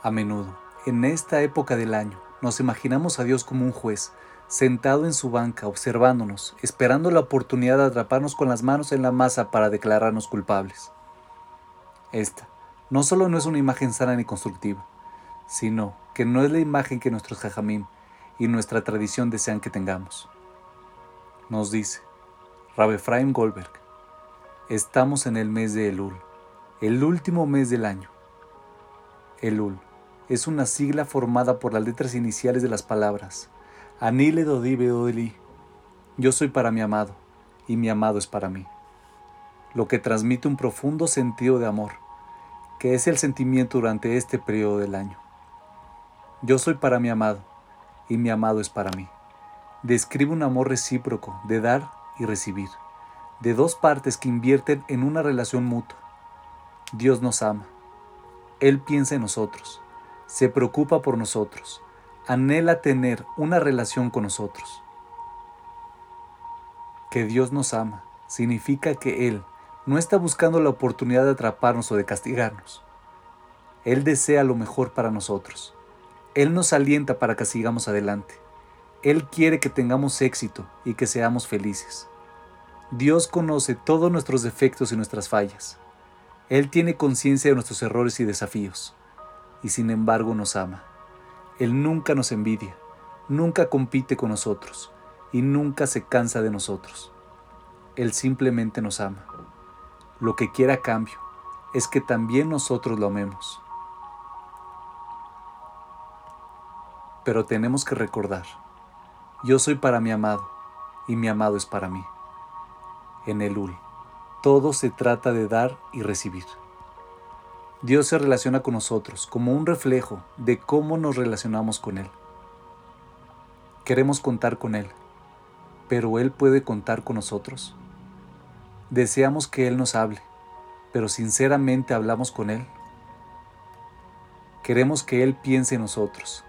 A menudo, en esta época del año, nos imaginamos a Dios como un juez, sentado en su banca, observándonos, esperando la oportunidad de atraparnos con las manos en la masa para declararnos culpables. Esta no solo no es una imagen sana ni constructiva, sino que no es la imagen que nuestros jajamim y nuestra tradición desean que tengamos. Nos dice Rabbi Efraim Goldberg, estamos en el mes de Elul, el último mes del año. Elul es una sigla formada por las letras iniciales de las palabras Anile Dodi Yo soy para mi amado y mi amado es para mí. Lo que transmite un profundo sentido de amor, que es el sentimiento durante este periodo del año. Yo soy para mi amado y mi amado es para mí. Describe un amor recíproco de dar y recibir, de dos partes que invierten en una relación mutua. Dios nos ama. Él piensa en nosotros se preocupa por nosotros, anhela tener una relación con nosotros. Que Dios nos ama significa que Él no está buscando la oportunidad de atraparnos o de castigarnos. Él desea lo mejor para nosotros. Él nos alienta para que sigamos adelante. Él quiere que tengamos éxito y que seamos felices. Dios conoce todos nuestros defectos y nuestras fallas. Él tiene conciencia de nuestros errores y desafíos y sin embargo nos ama. Él nunca nos envidia, nunca compite con nosotros y nunca se cansa de nosotros. Él simplemente nos ama. Lo que quiera a cambio es que también nosotros lo amemos. Pero tenemos que recordar, yo soy para mi amado y mi amado es para mí. En el Ul, todo se trata de dar y recibir. Dios se relaciona con nosotros como un reflejo de cómo nos relacionamos con Él. Queremos contar con Él, pero Él puede contar con nosotros. Deseamos que Él nos hable, pero sinceramente hablamos con Él. Queremos que Él piense en nosotros,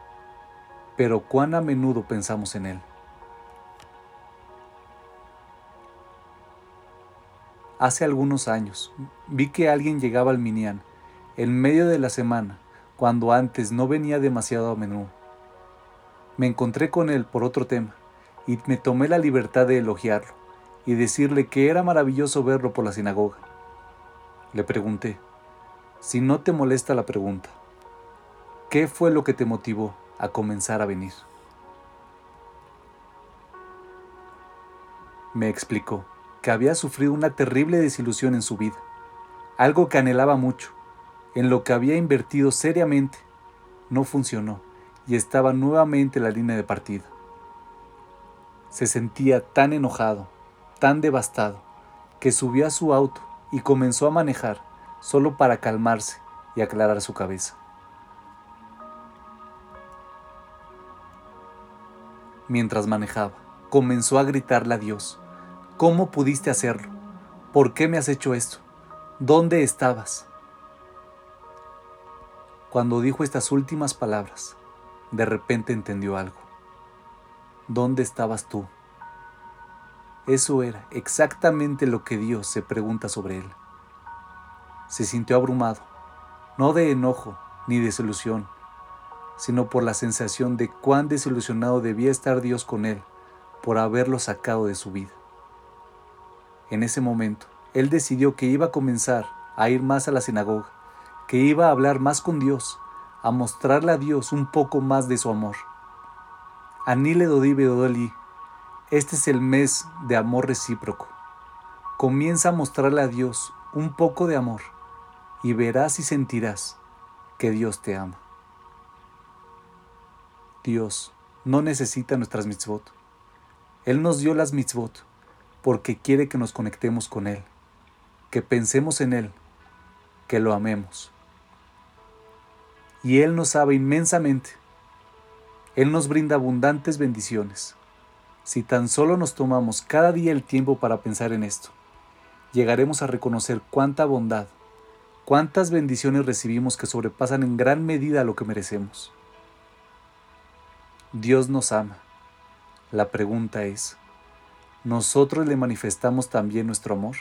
pero cuán a menudo pensamos en Él. Hace algunos años vi que alguien llegaba al Minian en medio de la semana, cuando antes no venía demasiado a menudo. Me encontré con él por otro tema y me tomé la libertad de elogiarlo y decirle que era maravilloso verlo por la sinagoga. Le pregunté, si no te molesta la pregunta, ¿qué fue lo que te motivó a comenzar a venir? Me explicó que había sufrido una terrible desilusión en su vida, algo que anhelaba mucho, en lo que había invertido seriamente no funcionó y estaba nuevamente en la línea de partida. Se sentía tan enojado, tan devastado, que subió a su auto y comenzó a manejar solo para calmarse y aclarar su cabeza. Mientras manejaba, comenzó a gritarle a Dios, ¿cómo pudiste hacerlo? ¿Por qué me has hecho esto? ¿Dónde estabas? Cuando dijo estas últimas palabras, de repente entendió algo. ¿Dónde estabas tú? Eso era exactamente lo que Dios se pregunta sobre él. Se sintió abrumado, no de enojo ni desilusión, sino por la sensación de cuán desilusionado debía estar Dios con él por haberlo sacado de su vida. En ese momento, él decidió que iba a comenzar a ir más a la sinagoga que iba a hablar más con Dios, a mostrarle a Dios un poco más de su amor. Anile Dodibe Dodoli, este es el mes de amor recíproco. Comienza a mostrarle a Dios un poco de amor y verás y sentirás que Dios te ama. Dios no necesita nuestras mitzvot. Él nos dio las mitzvot porque quiere que nos conectemos con Él, que pensemos en Él, que lo amemos y Él nos sabe inmensamente. Él nos brinda abundantes bendiciones. Si tan solo nos tomamos cada día el tiempo para pensar en esto, llegaremos a reconocer cuánta bondad, cuántas bendiciones recibimos que sobrepasan en gran medida lo que merecemos. Dios nos ama. La pregunta es, ¿nosotros le manifestamos también nuestro amor?